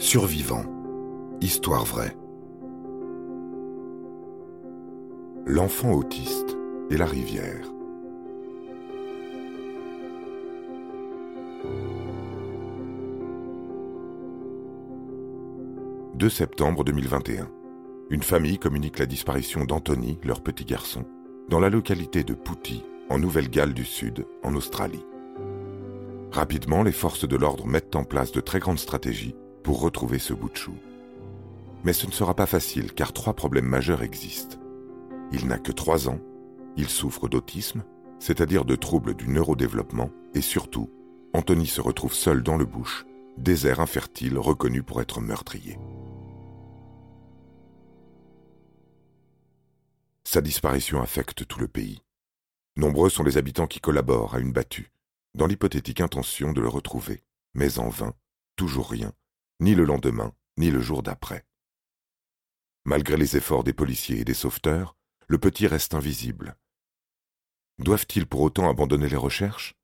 Survivant. Histoire vraie. L'enfant autiste et la rivière. « 2 septembre 2021. Une famille communique la disparition d'Anthony, leur petit garçon, dans la localité de Pouty, en Nouvelle-Galles du Sud, en Australie. Rapidement, les forces de l'ordre mettent en place de très grandes stratégies pour retrouver ce bout de chou. Mais ce ne sera pas facile car trois problèmes majeurs existent. Il n'a que trois ans, il souffre d'autisme, c'est-à-dire de troubles du neurodéveloppement, et surtout, Anthony se retrouve seul dans le bush, désert infertile reconnu pour être meurtrier. Sa disparition affecte tout le pays. Nombreux sont les habitants qui collaborent à une battue, dans l'hypothétique intention de le retrouver, mais en vain, toujours rien, ni le lendemain, ni le jour d'après. Malgré les efforts des policiers et des sauveteurs, le petit reste invisible. Doivent-ils pour autant abandonner les recherches?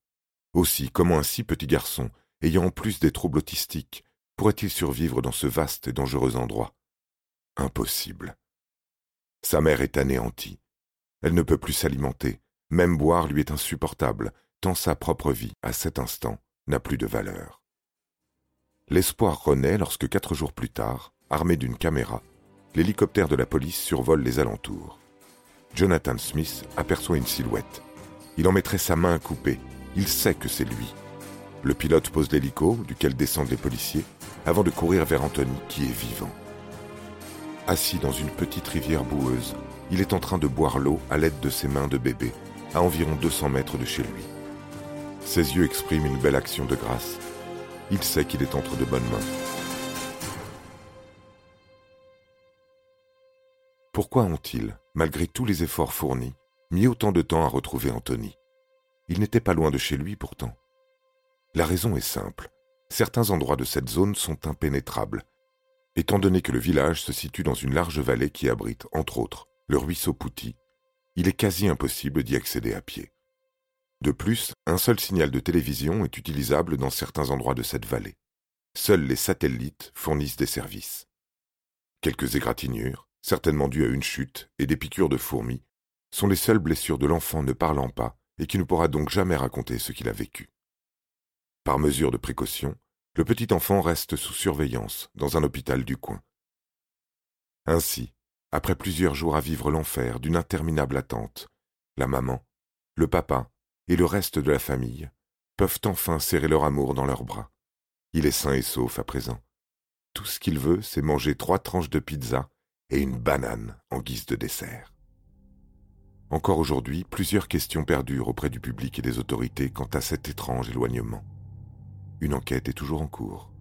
Aussi, comment un si petit garçon, ayant en plus des troubles autistiques, pourrait-il survivre dans ce vaste et dangereux endroit? Impossible. Sa mère est anéantie. Elle ne peut plus s'alimenter, même boire lui est insupportable, tant sa propre vie, à cet instant, n'a plus de valeur. L'espoir renaît lorsque quatre jours plus tard, armé d'une caméra, l'hélicoptère de la police survole les alentours. Jonathan Smith aperçoit une silhouette. Il en mettrait sa main à couper. Il sait que c'est lui. Le pilote pose l'hélico, duquel descendent les policiers, avant de courir vers Anthony, qui est vivant. Assis dans une petite rivière boueuse, il est en train de boire l'eau à l'aide de ses mains de bébé, à environ 200 mètres de chez lui. Ses yeux expriment une belle action de grâce, il sait qu'il est entre de bonnes mains. Pourquoi ont-ils, malgré tous les efforts fournis, mis autant de temps à retrouver Anthony? Il n'était pas loin de chez lui pourtant. La raison est simple. Certains endroits de cette zone sont impénétrables, étant donné que le village se situe dans une large vallée qui abrite, entre autres, le ruisseau Pouty, il est quasi impossible d'y accéder à pied. De plus, un seul signal de télévision est utilisable dans certains endroits de cette vallée. Seuls les satellites fournissent des services. Quelques égratignures, certainement dues à une chute, et des piqûres de fourmis, sont les seules blessures de l'enfant ne parlant pas et qui ne pourra donc jamais raconter ce qu'il a vécu. Par mesure de précaution, le petit enfant reste sous surveillance dans un hôpital du coin. Ainsi, après plusieurs jours à vivre l'enfer d'une interminable attente, la maman, le papa et le reste de la famille peuvent enfin serrer leur amour dans leurs bras. Il est sain et sauf à présent. Tout ce qu'il veut, c'est manger trois tranches de pizza et une banane en guise de dessert. Encore aujourd'hui, plusieurs questions perdurent auprès du public et des autorités quant à cet étrange éloignement. Une enquête est toujours en cours.